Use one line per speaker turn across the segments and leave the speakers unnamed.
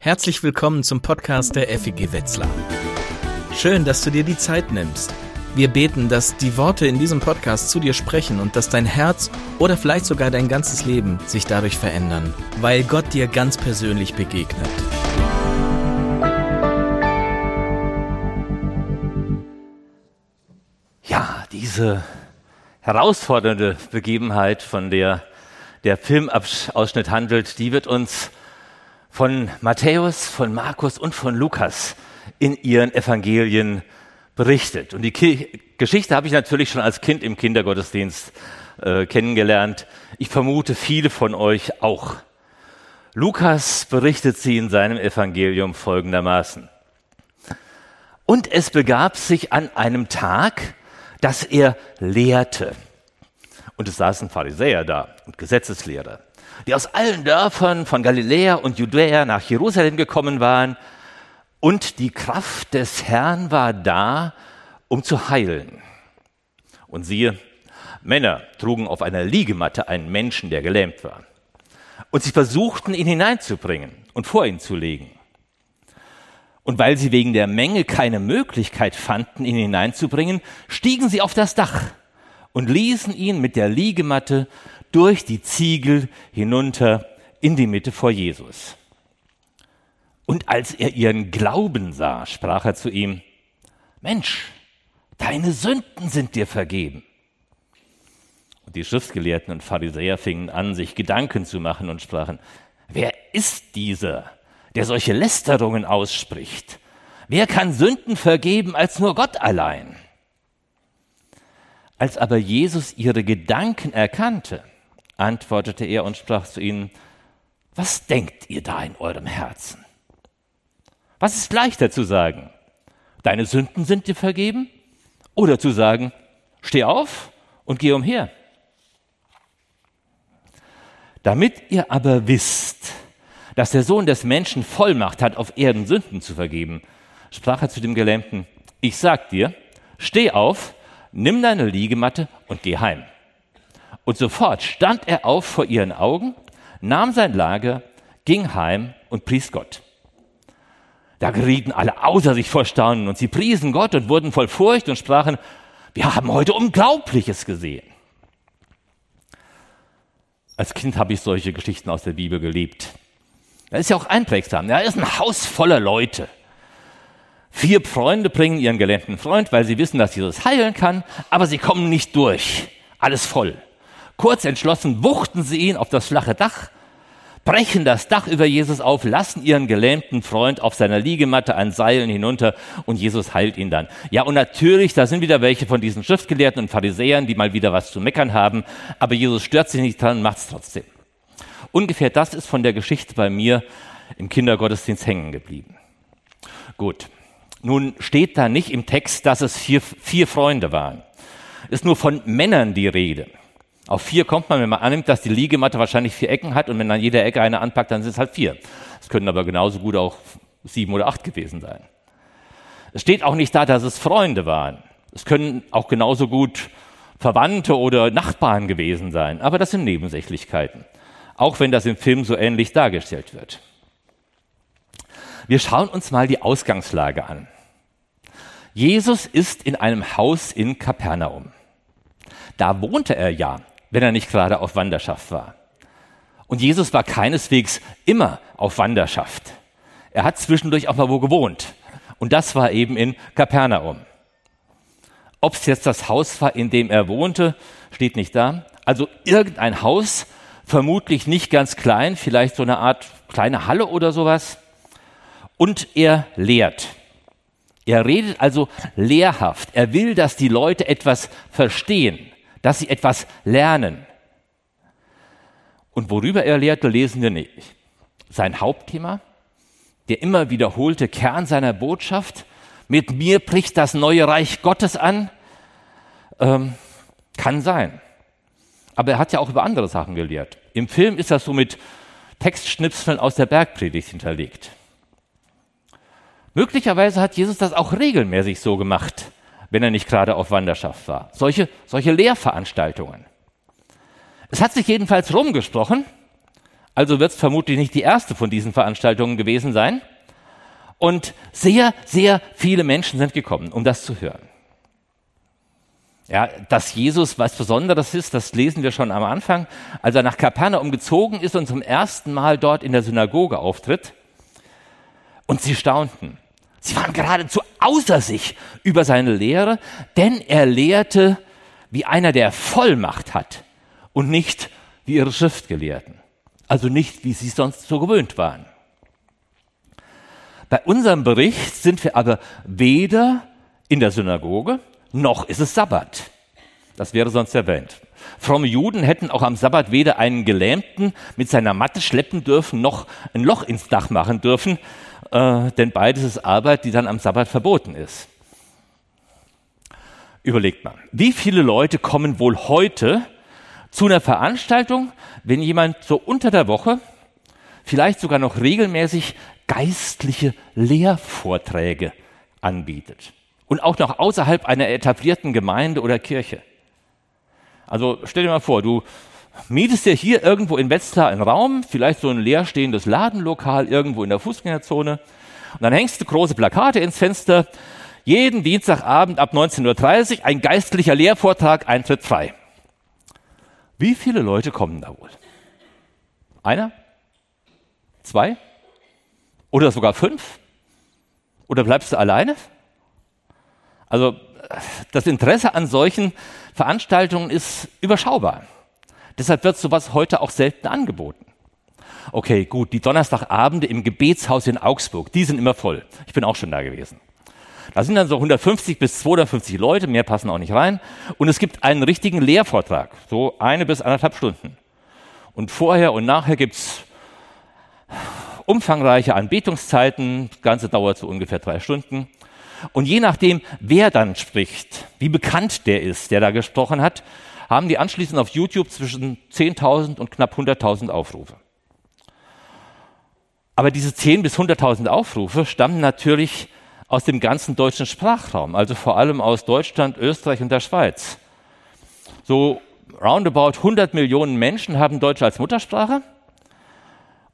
Herzlich willkommen zum Podcast der FEG Wetzlar. Schön, dass du dir die Zeit nimmst. Wir beten, dass die Worte in diesem Podcast zu dir sprechen und dass dein Herz oder vielleicht sogar dein ganzes Leben sich dadurch verändern, weil Gott dir ganz persönlich begegnet.
Ja, diese herausfordernde Begebenheit, von der der Filmausschnitt handelt, die wird uns von Matthäus, von Markus und von Lukas in ihren Evangelien berichtet. Und die Ki Geschichte habe ich natürlich schon als Kind im Kindergottesdienst äh, kennengelernt. Ich vermute viele von euch auch. Lukas berichtet sie in seinem Evangelium folgendermaßen. Und es begab sich an einem Tag, dass er lehrte. Und es saßen Pharisäer da und Gesetzeslehrer die aus allen Dörfern von Galiläa und Judäa nach Jerusalem gekommen waren. Und die Kraft des Herrn war da, um zu heilen. Und siehe, Männer trugen auf einer Liegematte einen Menschen, der gelähmt war. Und sie versuchten, ihn hineinzubringen und vor ihn zu legen. Und weil sie wegen der Menge keine Möglichkeit fanden, ihn hineinzubringen, stiegen sie auf das Dach und ließen ihn mit der Liegematte durch die Ziegel hinunter in die Mitte vor Jesus. Und als er ihren Glauben sah, sprach er zu ihm, Mensch, deine Sünden sind dir vergeben. Und die Schriftgelehrten und Pharisäer fingen an, sich Gedanken zu machen und sprachen, wer ist dieser, der solche Lästerungen ausspricht? Wer kann Sünden vergeben als nur Gott allein? Als aber Jesus ihre Gedanken erkannte, antwortete er und sprach zu ihnen, was denkt ihr da in eurem Herzen? Was ist leichter zu sagen? Deine Sünden sind dir vergeben? Oder zu sagen, steh auf und geh umher? Damit ihr aber wisst, dass der Sohn des Menschen Vollmacht hat, auf Erden Sünden zu vergeben, sprach er zu dem Gelähmten, ich sag dir, steh auf, nimm deine Liegematte und geh heim. Und sofort stand er auf vor ihren Augen, nahm sein Lager, ging heim und pries Gott. Da gerieten alle außer sich vor Staunen und sie priesen Gott und wurden voll Furcht und sprachen, wir haben heute Unglaubliches gesehen. Als Kind habe ich solche Geschichten aus der Bibel geliebt. Das ist ja auch einprägsam. Da ist ein Haus voller Leute. Vier Freunde bringen ihren gelähmten Freund, weil sie wissen, dass Jesus heilen kann, aber sie kommen nicht durch. Alles voll. Kurz entschlossen wuchten sie ihn auf das flache Dach, brechen das Dach über Jesus auf, lassen ihren gelähmten Freund auf seiner Liegematte an Seilen hinunter und Jesus heilt ihn dann. Ja, und natürlich, da sind wieder welche von diesen Schriftgelehrten und Pharisäern, die mal wieder was zu meckern haben, aber Jesus stört sich nicht dran und macht es trotzdem. Ungefähr das ist von der Geschichte bei mir im Kindergottesdienst hängen geblieben. Gut. Nun steht da nicht im Text, dass es vier, vier Freunde waren. Es ist nur von Männern die Rede. Auf vier kommt man, wenn man annimmt, dass die Liegematte wahrscheinlich vier Ecken hat und wenn an jeder Ecke eine anpackt, dann sind es halt vier. Es können aber genauso gut auch sieben oder acht gewesen sein. Es steht auch nicht da, dass es Freunde waren. Es können auch genauso gut Verwandte oder Nachbarn gewesen sein. Aber das sind Nebensächlichkeiten. Auch wenn das im Film so ähnlich dargestellt wird. Wir schauen uns mal die Ausgangslage an. Jesus ist in einem Haus in Kapernaum. Da wohnte er ja wenn er nicht gerade auf Wanderschaft war. Und Jesus war keineswegs immer auf Wanderschaft. Er hat zwischendurch auch mal wo gewohnt. Und das war eben in Kapernaum. Ob es jetzt das Haus war, in dem er wohnte, steht nicht da. Also irgendein Haus, vermutlich nicht ganz klein, vielleicht so eine Art kleine Halle oder sowas. Und er lehrt. Er redet also lehrhaft. Er will, dass die Leute etwas verstehen dass sie etwas lernen. Und worüber er lehrte, lesen wir nicht. Sein Hauptthema, der immer wiederholte Kern seiner Botschaft, mit mir bricht das neue Reich Gottes an, ähm, kann sein. Aber er hat ja auch über andere Sachen gelehrt. Im Film ist das so mit Textschnipseln aus der Bergpredigt hinterlegt. Möglicherweise hat Jesus das auch regelmäßig so gemacht wenn er nicht gerade auf Wanderschaft war. Solche, solche Lehrveranstaltungen. Es hat sich jedenfalls rumgesprochen, Also wird es vermutlich nicht die erste von diesen Veranstaltungen gewesen sein. Und sehr, sehr viele Menschen sind gekommen, um das zu hören. Ja, dass Jesus was Besonderes ist, das lesen wir schon am Anfang, als er nach Kapernaum gezogen ist und zum ersten Mal dort in der Synagoge auftritt. Und sie staunten. Sie waren geradezu außer sich über seine Lehre, denn er lehrte wie einer, der Vollmacht hat und nicht wie ihre Schriftgelehrten. Also nicht, wie sie sonst so gewöhnt waren. Bei unserem Bericht sind wir aber weder in der Synagoge, noch ist es Sabbat. Das wäre sonst erwähnt. Fromme Juden hätten auch am Sabbat weder einen Gelähmten mit seiner Matte schleppen dürfen, noch ein Loch ins Dach machen dürfen, äh, denn beides ist Arbeit, die dann am Sabbat verboten ist. Überlegt mal, wie viele Leute kommen wohl heute zu einer Veranstaltung, wenn jemand so unter der Woche, vielleicht sogar noch regelmäßig geistliche Lehrvorträge anbietet? und auch noch außerhalb einer etablierten Gemeinde oder Kirche. Also stell dir mal vor, du mietest dir hier irgendwo in Wetzlar einen Raum, vielleicht so ein leerstehendes Ladenlokal irgendwo in der Fußgängerzone und dann hängst du große Plakate ins Fenster, jeden Dienstagabend ab 19.30 Uhr ein geistlicher Lehrvortrag, Eintritt frei. Wie viele Leute kommen da wohl? Einer? Zwei? Oder sogar fünf? Oder bleibst du alleine? Also das Interesse an solchen Veranstaltungen ist überschaubar. Deshalb wird sowas heute auch selten angeboten. Okay, gut, die Donnerstagabende im Gebetshaus in Augsburg, die sind immer voll. Ich bin auch schon da gewesen. Da sind dann so 150 bis 250 Leute, mehr passen auch nicht rein. Und es gibt einen richtigen Lehrvortrag, so eine bis anderthalb Stunden. Und vorher und nachher gibt's umfangreiche Anbetungszeiten, das Ganze dauert so ungefähr drei Stunden. Und je nachdem, wer dann spricht, wie bekannt der ist, der da gesprochen hat, haben die anschließend auf YouTube zwischen 10.000 und knapp 100.000 Aufrufe. Aber diese 10.000 bis 100.000 Aufrufe stammen natürlich aus dem ganzen deutschen Sprachraum, also vor allem aus Deutschland, Österreich und der Schweiz. So roundabout 100 Millionen Menschen haben Deutsch als Muttersprache.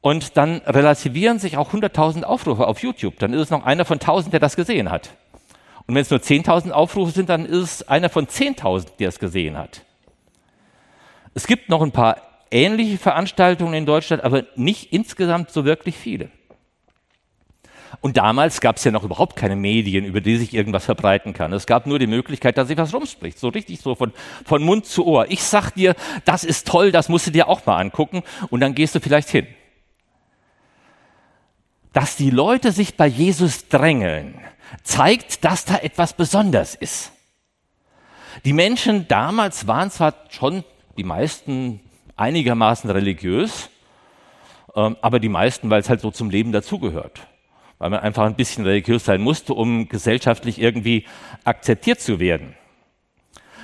Und dann relativieren sich auch 100.000 Aufrufe auf YouTube. Dann ist es noch einer von 1.000, der das gesehen hat. Und wenn es nur 10.000 Aufrufe sind, dann ist es einer von 10.000, der es gesehen hat. Es gibt noch ein paar ähnliche Veranstaltungen in Deutschland, aber nicht insgesamt so wirklich viele. Und damals gab es ja noch überhaupt keine Medien, über die sich irgendwas verbreiten kann. Es gab nur die Möglichkeit, dass sich was rumspricht. So richtig so von, von Mund zu Ohr. Ich sag dir, das ist toll, das musst du dir auch mal angucken und dann gehst du vielleicht hin dass die Leute sich bei Jesus drängeln, zeigt, dass da etwas Besonderes ist. Die Menschen damals waren zwar schon die meisten einigermaßen religiös, ähm, aber die meisten, weil es halt so zum Leben dazugehört. Weil man einfach ein bisschen religiös sein musste, um gesellschaftlich irgendwie akzeptiert zu werden.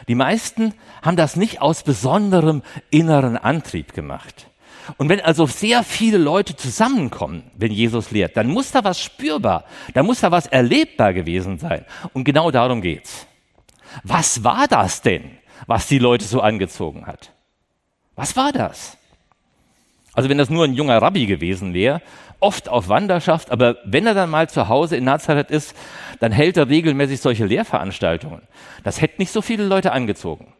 Die meisten haben das nicht aus besonderem inneren Antrieb gemacht. Und wenn also sehr viele Leute zusammenkommen, wenn Jesus lehrt, dann muss da was spürbar, da muss da was erlebbar gewesen sein. Und genau darum geht's. Was war das denn, was die Leute so angezogen hat? Was war das? Also wenn das nur ein junger Rabbi gewesen wäre, oft auf Wanderschaft, aber wenn er dann mal zu Hause in Nazareth ist, dann hält er regelmäßig solche Lehrveranstaltungen. Das hätte nicht so viele Leute angezogen.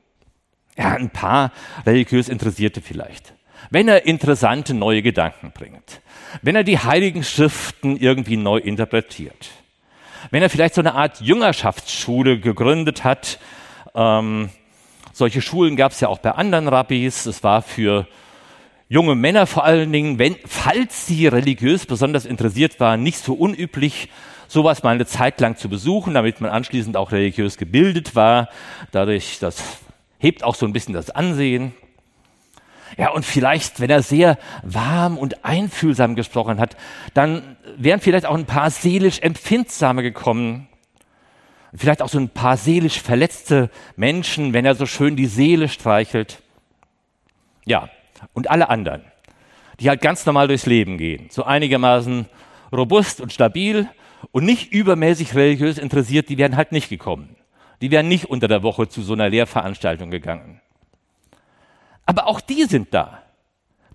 Ja, ein paar religiös Interessierte vielleicht wenn er interessante neue Gedanken bringt, wenn er die heiligen Schriften irgendwie neu interpretiert, wenn er vielleicht so eine Art Jüngerschaftsschule gegründet hat. Ähm, solche Schulen gab es ja auch bei anderen Rabbis. Es war für junge Männer vor allen Dingen, wenn, falls sie religiös besonders interessiert waren, nicht so unüblich, sowas mal eine Zeit lang zu besuchen, damit man anschließend auch religiös gebildet war. Dadurch, das hebt auch so ein bisschen das Ansehen. Ja, und vielleicht, wenn er sehr warm und einfühlsam gesprochen hat, dann wären vielleicht auch ein paar seelisch Empfindsame gekommen. Vielleicht auch so ein paar seelisch verletzte Menschen, wenn er so schön die Seele streichelt. Ja, und alle anderen, die halt ganz normal durchs Leben gehen, so einigermaßen robust und stabil und nicht übermäßig religiös interessiert, die wären halt nicht gekommen. Die wären nicht unter der Woche zu so einer Lehrveranstaltung gegangen. Aber auch die sind da.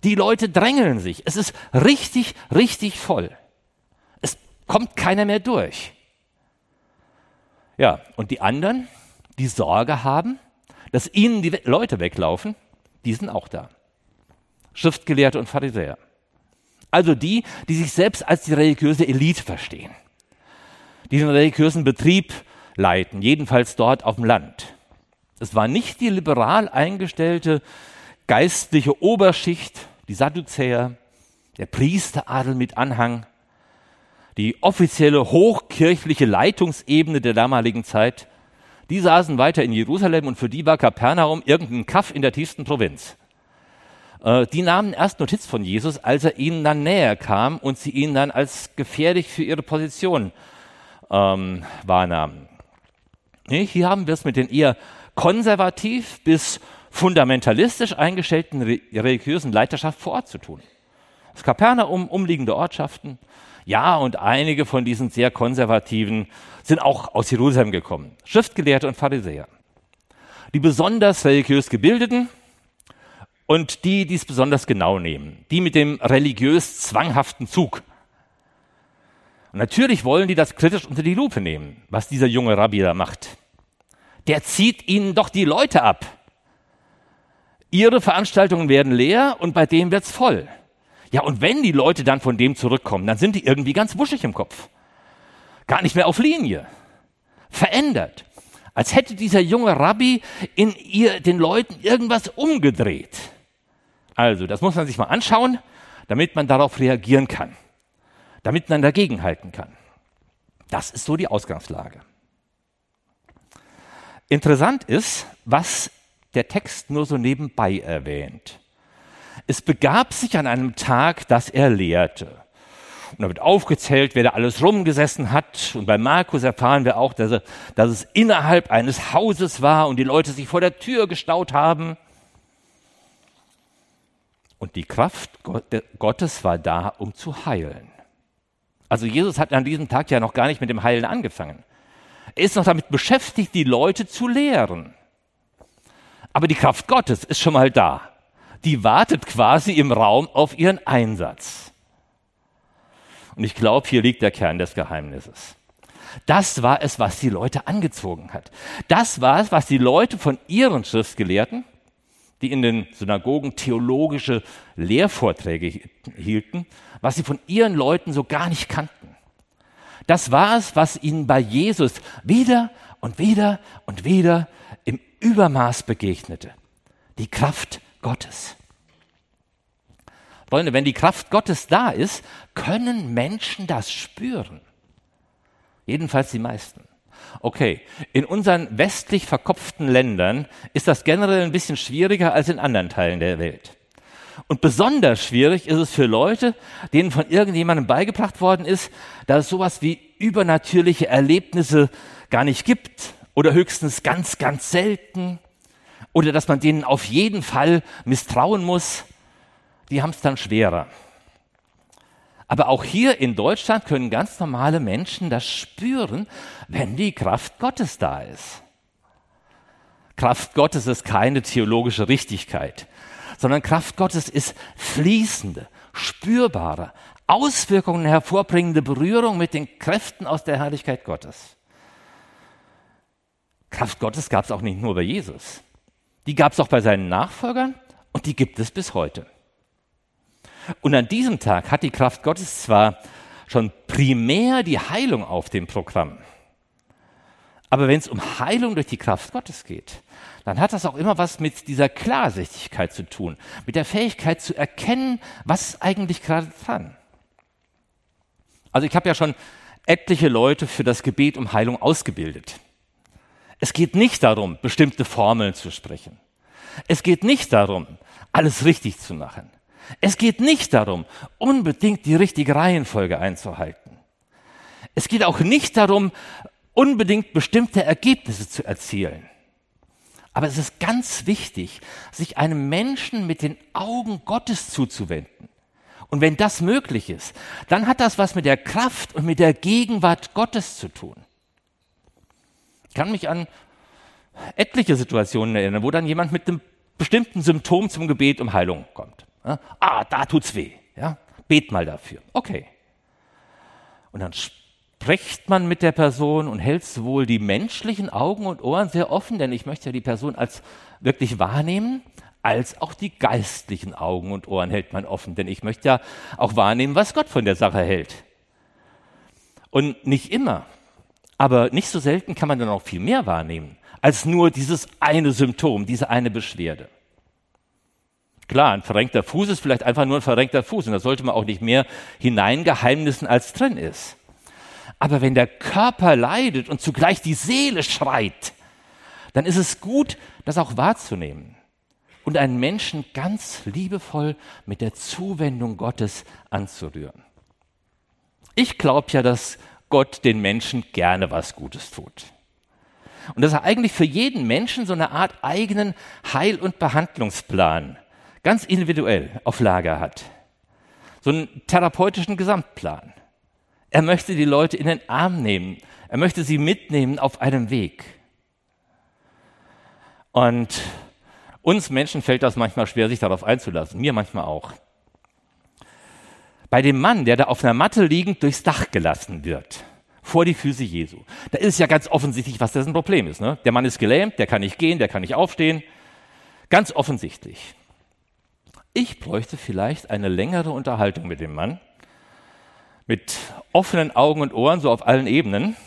Die Leute drängeln sich. Es ist richtig, richtig voll. Es kommt keiner mehr durch. Ja, und die anderen, die Sorge haben, dass ihnen die Leute weglaufen, die sind auch da. Schriftgelehrte und Pharisäer. Also die, die sich selbst als die religiöse Elite verstehen, die den religiösen Betrieb leiten, jedenfalls dort auf dem Land. Es war nicht die liberal eingestellte geistliche Oberschicht, die Sadduzäer, der Priesteradel mit Anhang, die offizielle hochkirchliche Leitungsebene der damaligen Zeit, die saßen weiter in Jerusalem und für die war Kapernaum irgendein Kaff in der tiefsten Provinz. Äh, die nahmen erst Notiz von Jesus, als er ihnen dann näher kam und sie ihn dann als gefährlich für ihre Position ähm, wahrnahmen. Hier haben wir es mit den eher konservativ bis fundamentalistisch eingestellten religiösen Leiterschaft vor Ort zu tun. Das Kapernaum, umliegende Ortschaften, ja, und einige von diesen sehr konservativen sind auch aus Jerusalem gekommen. Schriftgelehrte und Pharisäer. Die besonders religiös Gebildeten und die, die es besonders genau nehmen. Die mit dem religiös zwanghaften Zug. Und natürlich wollen die das kritisch unter die Lupe nehmen, was dieser junge Rabbi da macht. Der zieht ihnen doch die Leute ab. Ihre Veranstaltungen werden leer und bei dem wird's voll. Ja, und wenn die Leute dann von dem zurückkommen, dann sind die irgendwie ganz wuschig im Kopf. Gar nicht mehr auf Linie. Verändert. Als hätte dieser junge Rabbi in ihr, den Leuten irgendwas umgedreht. Also, das muss man sich mal anschauen, damit man darauf reagieren kann. Damit man dagegenhalten kann. Das ist so die Ausgangslage. Interessant ist, was der Text nur so nebenbei erwähnt. Es begab sich an einem Tag, dass er lehrte. Und da wird aufgezählt, wer da alles rumgesessen hat. Und bei Markus erfahren wir auch, dass, er, dass es innerhalb eines Hauses war und die Leute sich vor der Tür gestaut haben. Und die Kraft Gottes war da, um zu heilen. Also Jesus hat an diesem Tag ja noch gar nicht mit dem Heilen angefangen. Er ist noch damit beschäftigt, die Leute zu lehren. Aber die Kraft Gottes ist schon mal da die wartet quasi im Raum auf ihren Einsatz. Und ich glaube, hier liegt der Kern des Geheimnisses. Das war es, was die Leute angezogen hat. Das war es, was die Leute von ihren Schriftgelehrten, die in den Synagogen theologische Lehrvorträge hielten, was sie von ihren Leuten so gar nicht kannten. Das war es, was ihnen bei Jesus wieder und wieder und wieder im Übermaß begegnete. Die Kraft Gottes. Freunde, wenn die Kraft Gottes da ist, können Menschen das spüren. Jedenfalls die meisten. Okay, in unseren westlich verkopften Ländern ist das generell ein bisschen schwieriger als in anderen Teilen der Welt. Und besonders schwierig ist es für Leute, denen von irgendjemandem beigebracht worden ist, dass es sowas wie übernatürliche Erlebnisse gar nicht gibt oder höchstens ganz, ganz selten oder dass man denen auf jeden Fall misstrauen muss, die haben es dann schwerer. Aber auch hier in Deutschland können ganz normale Menschen das spüren, wenn die Kraft Gottes da ist. Kraft Gottes ist keine theologische Richtigkeit, sondern Kraft Gottes ist fließende, spürbare, Auswirkungen hervorbringende Berührung mit den Kräften aus der Herrlichkeit Gottes. Kraft Gottes gab es auch nicht nur bei Jesus. Die gab es auch bei seinen Nachfolgern und die gibt es bis heute. Und an diesem Tag hat die Kraft Gottes zwar schon primär die Heilung auf dem Programm, aber wenn es um Heilung durch die Kraft Gottes geht, dann hat das auch immer was mit dieser Klarsichtigkeit zu tun, mit der Fähigkeit zu erkennen, was eigentlich gerade dran. Also ich habe ja schon etliche Leute für das Gebet um Heilung ausgebildet. Es geht nicht darum, bestimmte Formeln zu sprechen. Es geht nicht darum, alles richtig zu machen. Es geht nicht darum, unbedingt die richtige Reihenfolge einzuhalten. Es geht auch nicht darum, unbedingt bestimmte Ergebnisse zu erzielen. Aber es ist ganz wichtig, sich einem Menschen mit den Augen Gottes zuzuwenden. Und wenn das möglich ist, dann hat das was mit der Kraft und mit der Gegenwart Gottes zu tun kann mich an etliche Situationen erinnern, wo dann jemand mit einem bestimmten Symptom zum Gebet um Heilung kommt. Ja? Ah, da tut's weh. Ja? Bet mal dafür. Okay. Und dann spricht man mit der Person und hält sowohl die menschlichen Augen und Ohren sehr offen, denn ich möchte ja die Person als wirklich wahrnehmen, als auch die geistlichen Augen und Ohren hält man offen, denn ich möchte ja auch wahrnehmen, was Gott von der Sache hält. Und nicht immer, aber nicht so selten kann man dann auch viel mehr wahrnehmen, als nur dieses eine Symptom, diese eine Beschwerde. Klar, ein verrenkter Fuß ist vielleicht einfach nur ein verrenkter Fuß und da sollte man auch nicht mehr hineingeheimnissen, als drin ist. Aber wenn der Körper leidet und zugleich die Seele schreit, dann ist es gut, das auch wahrzunehmen und einen Menschen ganz liebevoll mit der Zuwendung Gottes anzurühren. Ich glaube ja, dass Gott den Menschen gerne was Gutes tut. Und dass er eigentlich für jeden Menschen so eine Art eigenen Heil- und Behandlungsplan ganz individuell auf Lager hat. So einen therapeutischen Gesamtplan. Er möchte die Leute in den Arm nehmen. Er möchte sie mitnehmen auf einem Weg. Und uns Menschen fällt das manchmal schwer, sich darauf einzulassen. Mir manchmal auch. Bei dem Mann, der da auf einer Matte liegend durchs Dach gelassen wird, vor die Füße Jesu, da ist ja ganz offensichtlich, was das ein Problem ist. Ne? Der Mann ist gelähmt, der kann nicht gehen, der kann nicht aufstehen. Ganz offensichtlich. Ich bräuchte vielleicht eine längere Unterhaltung mit dem Mann, mit offenen Augen und Ohren, so auf allen Ebenen,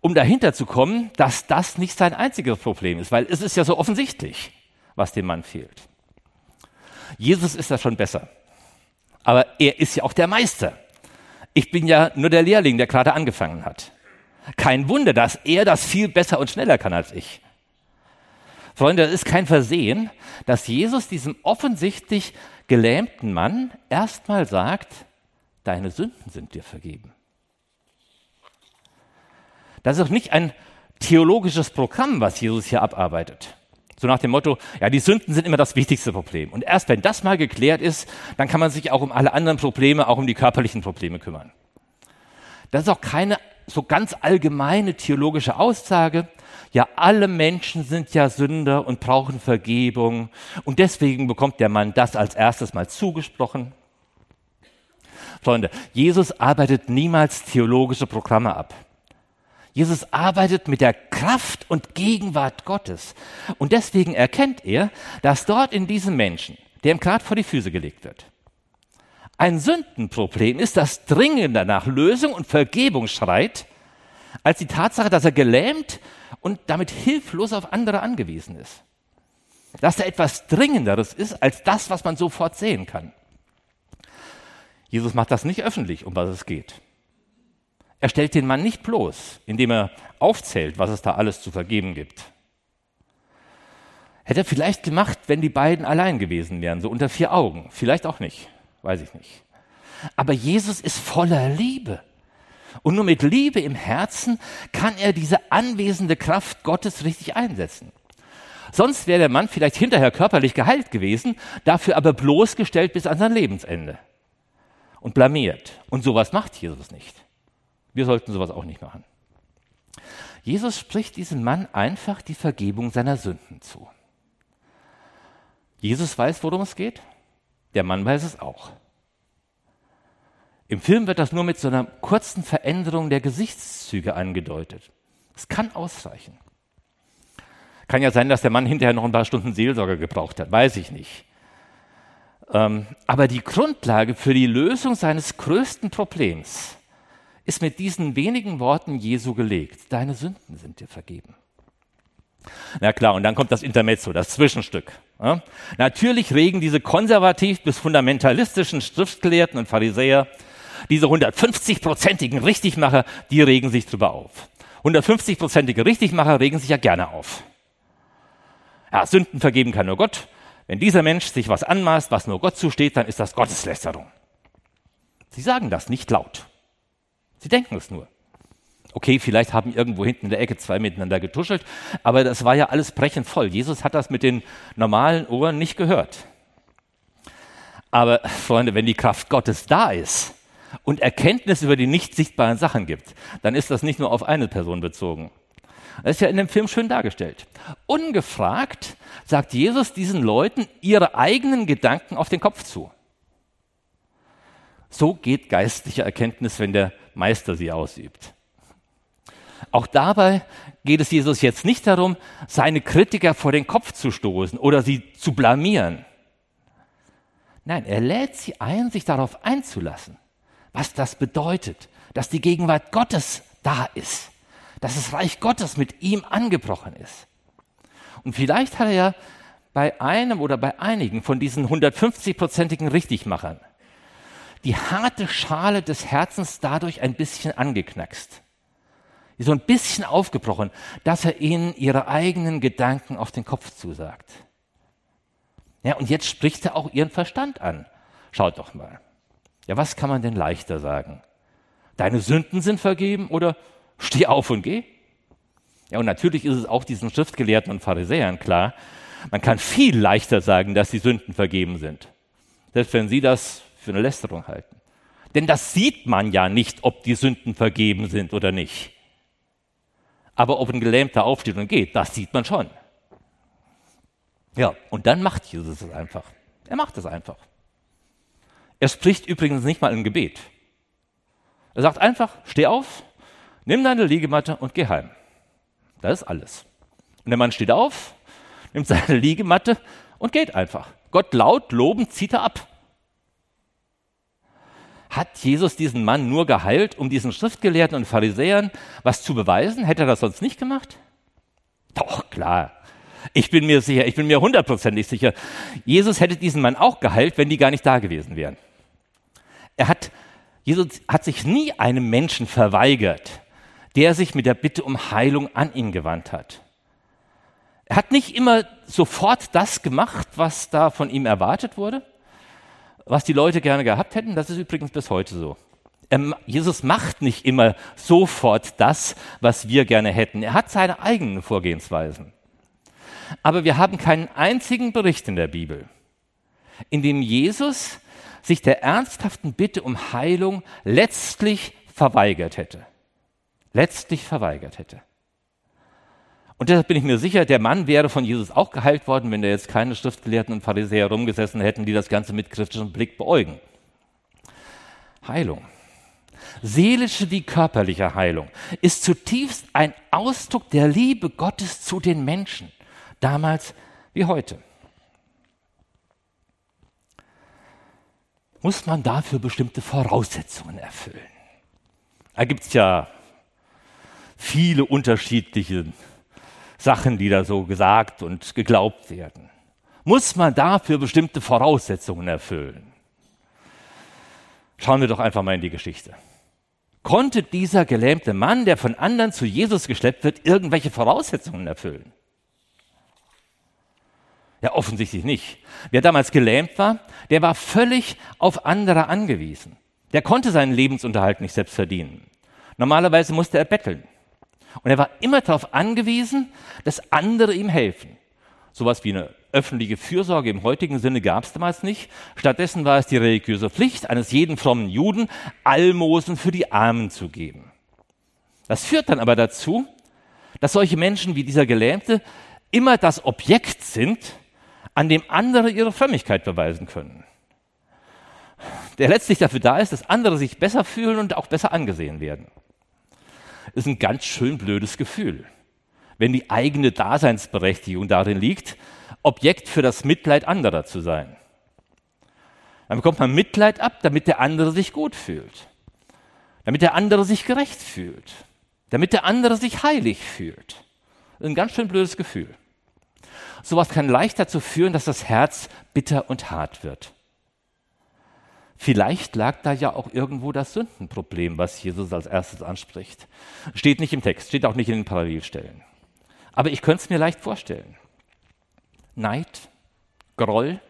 um dahinter zu kommen, dass das nicht sein einziges Problem ist, weil es ist ja so offensichtlich, was dem Mann fehlt. Jesus ist da schon besser, aber er ist ja auch der Meister. Ich bin ja nur der Lehrling, der gerade angefangen hat. Kein Wunder, dass er das viel besser und schneller kann als ich. Freunde, es ist kein Versehen, dass Jesus diesem offensichtlich gelähmten Mann erstmal sagt, deine Sünden sind dir vergeben. Das ist auch nicht ein theologisches Programm, was Jesus hier abarbeitet. So nach dem Motto, ja, die Sünden sind immer das wichtigste Problem. Und erst wenn das mal geklärt ist, dann kann man sich auch um alle anderen Probleme, auch um die körperlichen Probleme kümmern. Das ist auch keine so ganz allgemeine theologische Aussage, ja, alle Menschen sind ja Sünder und brauchen Vergebung. Und deswegen bekommt der Mann das als erstes mal zugesprochen. Freunde, Jesus arbeitet niemals theologische Programme ab. Jesus arbeitet mit der Kraft und Gegenwart Gottes. Und deswegen erkennt er, dass dort in diesem Menschen, der ihm gerade vor die Füße gelegt wird, ein Sündenproblem ist, das dringender nach Lösung und Vergebung schreit, als die Tatsache, dass er gelähmt und damit hilflos auf andere angewiesen ist. Dass da etwas Dringenderes ist als das, was man sofort sehen kann. Jesus macht das nicht öffentlich, um was es geht. Er stellt den Mann nicht bloß, indem er aufzählt, was es da alles zu vergeben gibt. Hätte er vielleicht gemacht, wenn die beiden allein gewesen wären, so unter vier Augen. Vielleicht auch nicht, weiß ich nicht. Aber Jesus ist voller Liebe. Und nur mit Liebe im Herzen kann er diese anwesende Kraft Gottes richtig einsetzen. Sonst wäre der Mann vielleicht hinterher körperlich geheilt gewesen, dafür aber bloßgestellt bis an sein Lebensende und blamiert. Und sowas macht Jesus nicht. Wir sollten sowas auch nicht machen. Jesus spricht diesem Mann einfach die Vergebung seiner Sünden zu. Jesus weiß, worum es geht. Der Mann weiß es auch. Im Film wird das nur mit so einer kurzen Veränderung der Gesichtszüge angedeutet. Es kann ausreichen. Kann ja sein, dass der Mann hinterher noch ein paar Stunden Seelsorge gebraucht hat, weiß ich nicht. Ähm, aber die Grundlage für die Lösung seines größten Problems ist mit diesen wenigen Worten Jesu gelegt. Deine Sünden sind dir vergeben. Na klar, und dann kommt das Intermezzo, das Zwischenstück. Ja? Natürlich regen diese konservativ bis fundamentalistischen Schriftgelehrten und Pharisäer diese 150-prozentigen Richtigmacher, die regen sich drüber auf. 150-prozentige Richtigmacher regen sich ja gerne auf. Ja, Sünden vergeben kann nur Gott. Wenn dieser Mensch sich was anmaßt, was nur Gott zusteht, dann ist das Gotteslästerung. Sie sagen das nicht laut. Sie denken es nur. Okay, vielleicht haben irgendwo hinten in der Ecke zwei miteinander getuschelt, aber das war ja alles brechend voll. Jesus hat das mit den normalen Ohren nicht gehört. Aber Freunde, wenn die Kraft Gottes da ist, und Erkenntnis über die nicht sichtbaren Sachen gibt, dann ist das nicht nur auf eine Person bezogen. Das ist ja in dem Film schön dargestellt. Ungefragt sagt Jesus diesen Leuten ihre eigenen Gedanken auf den Kopf zu. So geht geistliche Erkenntnis, wenn der Meister sie ausübt. Auch dabei geht es Jesus jetzt nicht darum, seine Kritiker vor den Kopf zu stoßen oder sie zu blamieren. Nein, er lädt sie ein, sich darauf einzulassen, was das bedeutet, dass die Gegenwart Gottes da ist, dass das Reich Gottes mit ihm angebrochen ist. Und vielleicht hat er ja bei einem oder bei einigen von diesen 150-prozentigen Richtigmachern die harte Schale des Herzens dadurch ein bisschen angeknackst. So ein bisschen aufgebrochen, dass er ihnen ihre eigenen Gedanken auf den Kopf zusagt. Ja, und jetzt spricht er auch ihren Verstand an. Schaut doch mal. Ja, was kann man denn leichter sagen? Deine Sünden sind vergeben oder steh auf und geh? Ja, und natürlich ist es auch diesen Schriftgelehrten und Pharisäern klar, man kann viel leichter sagen, dass die Sünden vergeben sind. Selbst wenn sie das für eine Lästerung halten. Denn das sieht man ja nicht, ob die Sünden vergeben sind oder nicht. Aber ob ein Gelähmter aufsteht und geht, das sieht man schon. Ja, und dann macht Jesus es einfach. Er macht es einfach. Er spricht übrigens nicht mal ein Gebet. Er sagt einfach, steh auf, nimm deine Liegematte und geh heim. Das ist alles. Und der Mann steht auf, nimmt seine Liegematte und geht einfach. Gott laut lobend zieht er ab. Hat Jesus diesen Mann nur geheilt, um diesen Schriftgelehrten und Pharisäern was zu beweisen? Hätte er das sonst nicht gemacht? Doch, klar. Ich bin mir sicher, ich bin mir hundertprozentig sicher, Jesus hätte diesen Mann auch geheilt, wenn die gar nicht da gewesen wären. Er hat, Jesus hat sich nie einem Menschen verweigert, der sich mit der Bitte um Heilung an ihn gewandt hat. Er hat nicht immer sofort das gemacht, was da von ihm erwartet wurde, was die Leute gerne gehabt hätten. Das ist übrigens bis heute so. Jesus macht nicht immer sofort das, was wir gerne hätten. Er hat seine eigenen Vorgehensweisen. Aber wir haben keinen einzigen Bericht in der Bibel, in dem Jesus sich der ernsthaften Bitte um Heilung letztlich verweigert hätte. Letztlich verweigert hätte. Und deshalb bin ich mir sicher, der Mann wäre von Jesus auch geheilt worden, wenn da jetzt keine Schriftgelehrten und Pharisäer rumgesessen hätten, die das Ganze mit kritischem Blick beäugen. Heilung, seelische wie körperliche Heilung, ist zutiefst ein Ausdruck der Liebe Gottes zu den Menschen, damals wie heute. Muss man dafür bestimmte Voraussetzungen erfüllen? Da gibt es ja viele unterschiedliche Sachen, die da so gesagt und geglaubt werden. Muss man dafür bestimmte Voraussetzungen erfüllen? Schauen wir doch einfach mal in die Geschichte. Konnte dieser gelähmte Mann, der von anderen zu Jesus geschleppt wird, irgendwelche Voraussetzungen erfüllen? Ja, offensichtlich nicht. Wer damals gelähmt war, der war völlig auf andere angewiesen. Der konnte seinen Lebensunterhalt nicht selbst verdienen. Normalerweise musste er betteln. Und er war immer darauf angewiesen, dass andere ihm helfen. Sowas wie eine öffentliche Fürsorge im heutigen Sinne gab es damals nicht. Stattdessen war es die religiöse Pflicht eines jeden frommen Juden, Almosen für die Armen zu geben. Das führt dann aber dazu, dass solche Menschen wie dieser Gelähmte immer das Objekt sind, an dem andere ihre Frömmigkeit beweisen können. Der letztlich dafür da ist, dass andere sich besser fühlen und auch besser angesehen werden ist ein ganz schön blödes Gefühl, wenn die eigene Daseinsberechtigung darin liegt, Objekt für das Mitleid anderer zu sein. Dann bekommt man Mitleid ab, damit der andere sich gut fühlt, damit der andere sich gerecht fühlt, damit der andere sich heilig fühlt. Ein ganz schön blödes Gefühl. Sowas kann leicht dazu führen, dass das Herz bitter und hart wird. Vielleicht lag da ja auch irgendwo das Sündenproblem, was Jesus als erstes anspricht. Steht nicht im Text, steht auch nicht in den Parallelstellen. Aber ich könnte es mir leicht vorstellen. Neid, Groll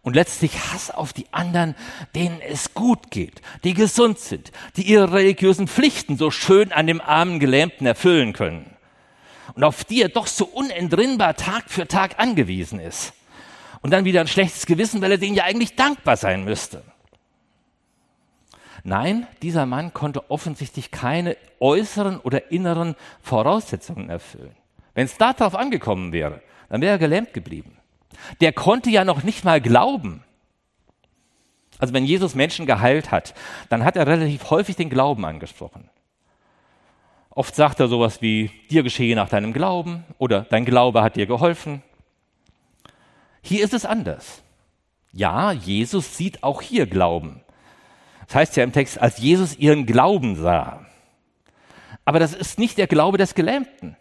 und letztlich Hass auf die anderen, denen es gut geht, die gesund sind, die ihre religiösen Pflichten so schön an dem armen Gelähmten erfüllen können und auf die er doch so unentrinnbar Tag für Tag angewiesen ist und dann wieder ein schlechtes Gewissen, weil er denen ja eigentlich dankbar sein müsste. Nein, dieser Mann konnte offensichtlich keine äußeren oder inneren Voraussetzungen erfüllen. Wenn es darauf angekommen wäre, dann wäre er gelähmt geblieben. Der konnte ja noch nicht mal glauben. Also wenn Jesus Menschen geheilt hat, dann hat er relativ häufig den Glauben angesprochen. Oft sagt er sowas wie, dir geschehe nach deinem Glauben oder dein Glaube hat dir geholfen. Hier ist es anders. Ja, Jesus sieht auch hier Glauben. Das heißt ja im Text, als Jesus ihren Glauben sah. Aber das ist nicht der Glaube des Gelähmten.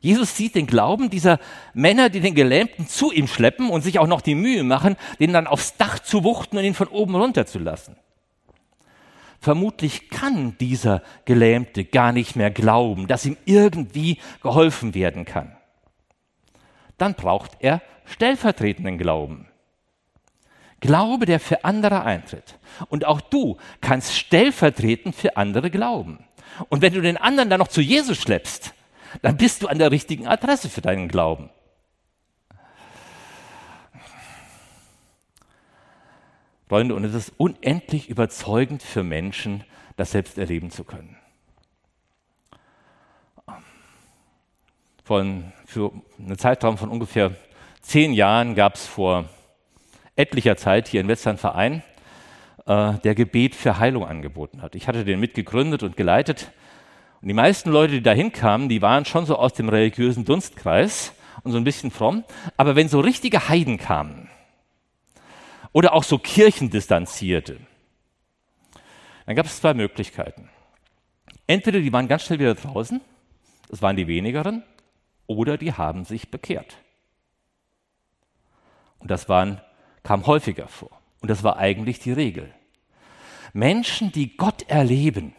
Jesus sieht den Glauben dieser Männer, die den Gelähmten zu ihm schleppen und sich auch noch die Mühe machen, den dann aufs Dach zu wuchten und ihn von oben runterzulassen. Vermutlich kann dieser Gelähmte gar nicht mehr glauben, dass ihm irgendwie geholfen werden kann. Dann braucht er stellvertretenden Glauben. Glaube, der für andere eintritt. Und auch du kannst stellvertretend für andere glauben. Und wenn du den anderen dann noch zu Jesus schleppst, dann bist du an der richtigen Adresse für deinen Glauben. Freunde, und es ist unendlich überzeugend für Menschen, das selbst erleben zu können. Von, für einen Zeitraum von ungefähr zehn Jahren gab es vor etlicher Zeit hier in einen Verein, äh, der Gebet für Heilung angeboten hat. Ich hatte den mitgegründet und geleitet. Und die meisten Leute, die da hinkamen, die waren schon so aus dem religiösen Dunstkreis und so ein bisschen fromm. Aber wenn so richtige Heiden kamen oder auch so Kirchendistanzierte, dann gab es zwei Möglichkeiten. Entweder die waren ganz schnell wieder draußen, das waren die wenigeren, oder die haben sich bekehrt. Und das waren kam häufiger vor. Und das war eigentlich die Regel. Menschen, die Gott erleben,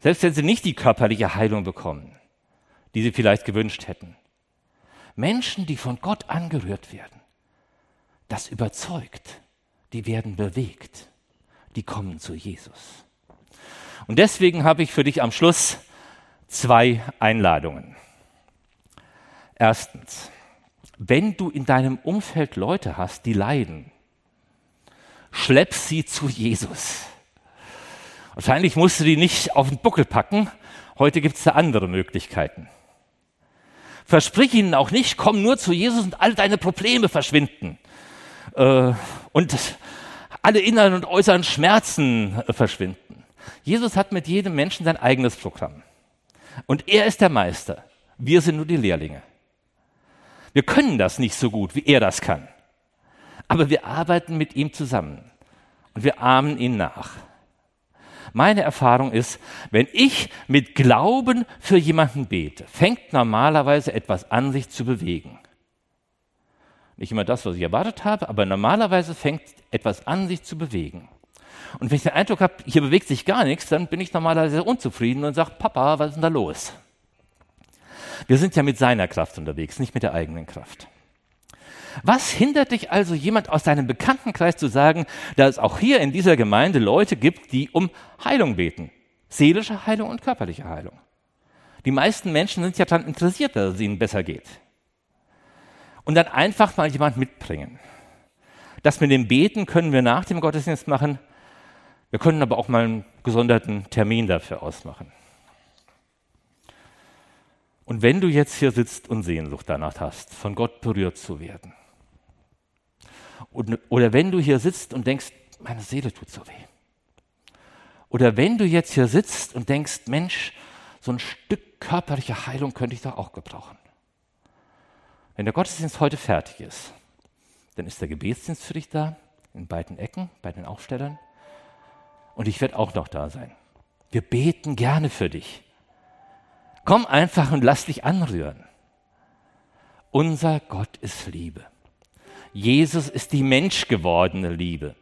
selbst wenn sie nicht die körperliche Heilung bekommen, die sie vielleicht gewünscht hätten. Menschen, die von Gott angerührt werden, das überzeugt, die werden bewegt, die kommen zu Jesus. Und deswegen habe ich für dich am Schluss zwei Einladungen. Erstens, wenn du in deinem Umfeld Leute hast, die leiden, schlepp sie zu Jesus. Wahrscheinlich musst du die nicht auf den Buckel packen. Heute gibt es da andere Möglichkeiten. Versprich ihnen auch nicht, komm nur zu Jesus und all deine Probleme verschwinden. Äh, und alle inneren und äußeren Schmerzen äh, verschwinden. Jesus hat mit jedem Menschen sein eigenes Programm. Und er ist der Meister. Wir sind nur die Lehrlinge. Wir können das nicht so gut, wie er das kann. Aber wir arbeiten mit ihm zusammen und wir ahmen ihn nach. Meine Erfahrung ist, wenn ich mit Glauben für jemanden bete, fängt normalerweise etwas an, sich zu bewegen. Nicht immer das, was ich erwartet habe, aber normalerweise fängt etwas an, sich zu bewegen. Und wenn ich den Eindruck habe, hier bewegt sich gar nichts, dann bin ich normalerweise unzufrieden und sage, Papa, was ist denn da los? Wir sind ja mit seiner Kraft unterwegs, nicht mit der eigenen Kraft. Was hindert dich also, jemand aus deinem Bekanntenkreis zu sagen, dass es auch hier in dieser Gemeinde Leute gibt, die um Heilung beten? Seelische Heilung und körperliche Heilung. Die meisten Menschen sind ja daran interessiert, dass es ihnen besser geht. Und dann einfach mal jemand mitbringen. Das mit dem Beten können wir nach dem Gottesdienst machen. Wir können aber auch mal einen gesonderten Termin dafür ausmachen. Und wenn du jetzt hier sitzt und Sehnsucht danach hast, von Gott berührt zu werden, und, oder wenn du hier sitzt und denkst, meine Seele tut so weh, oder wenn du jetzt hier sitzt und denkst, Mensch, so ein Stück körperliche Heilung könnte ich doch auch gebrauchen. Wenn der Gottesdienst heute fertig ist, dann ist der Gebetsdienst für dich da, in beiden Ecken, bei den Aufstellern. Und ich werde auch noch da sein. Wir beten gerne für dich. Komm einfach und lass dich anrühren. Unser Gott ist Liebe. Jesus ist die menschgewordene Liebe.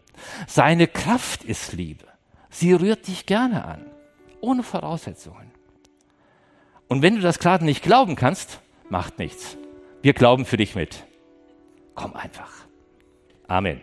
Seine Kraft ist Liebe. Sie rührt dich gerne an, ohne Voraussetzungen. Und wenn du das gerade nicht glauben kannst, macht nichts. Wir glauben für dich mit. Komm einfach. Amen.